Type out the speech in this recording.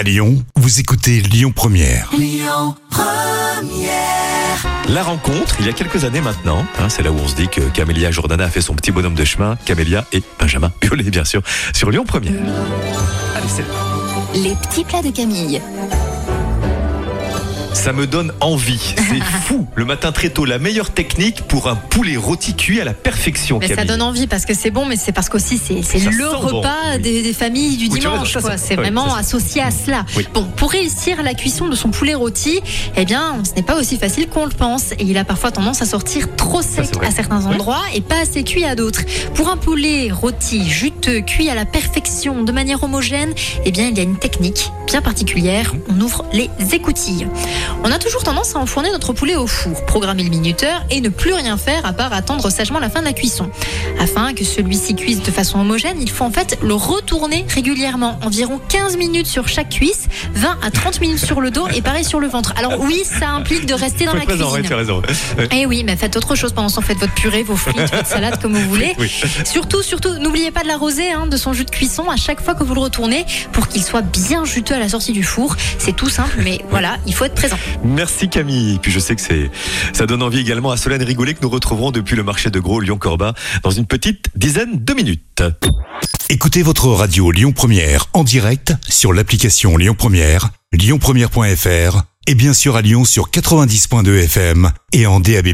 À Lyon, vous écoutez Lyon Première. La rencontre, il y a quelques années maintenant, hein, c'est là où on se dit que Camélia Jordana a fait son petit bonhomme de chemin, Camélia et Benjamin Piolet bien sûr, sur Lyon Première. Allez, c'est Les petits plats de Camille. Ça me donne envie, c'est fou. Le matin très tôt, la meilleure technique pour un poulet rôti cuit à la perfection, Mais ça donne envie parce que c'est bon, mais c'est parce qu'aussi c'est le bon, repas oui. des, familles du Oui, dimanche. raison, ça, quoi. c'est- oui, vraiment associé à cela. Bon, pour réussir la cuisson de son poulet rôti, eh bien, ce n'est pas aussi facile qu'on le pense. Et il a parfois tendance à sortir trop sec à certains endroits et pas assez cuit à d'autres. Pour un poulet rôti juteux, cuit à la perfection, de manière homogène, eh bien, il y a une technique bien particulière. On ouvre les écoutilles. On a toujours tendance à enfourner notre poulet au four, programmer le minuteur et ne plus rien faire à part attendre sagement la fin de la cuisson. Afin que celui-ci cuise de façon homogène, il faut en fait le retourner régulièrement, environ 15 minutes sur chaque cuisse, 20 à 30 minutes sur le dos et pareil sur le ventre. Alors oui, ça implique de rester dans la présent, ouais, tu as cuisine. raison. Eh oui, mais faites autre chose pendant ce temps, faites votre purée, vos frites, votre salade comme vous voulez. Oui. Surtout, surtout, n'oubliez pas de l'arroser hein, de son jus de cuisson à chaque fois que vous le retournez pour qu'il soit bien juteux à la sortie du four. C'est tout simple, mais voilà, il faut être présent. Merci Camille. Puis je sais que c'est, ça donne envie également à Solène Rigolet que nous retrouverons depuis le marché de gros Lyon-Corbin dans une petite dizaine de minutes. Écoutez votre radio Lyon Première en direct sur l'application Lyon Première, lyonpremière.fr et bien sûr à Lyon sur 90.2 FM et en DAB+.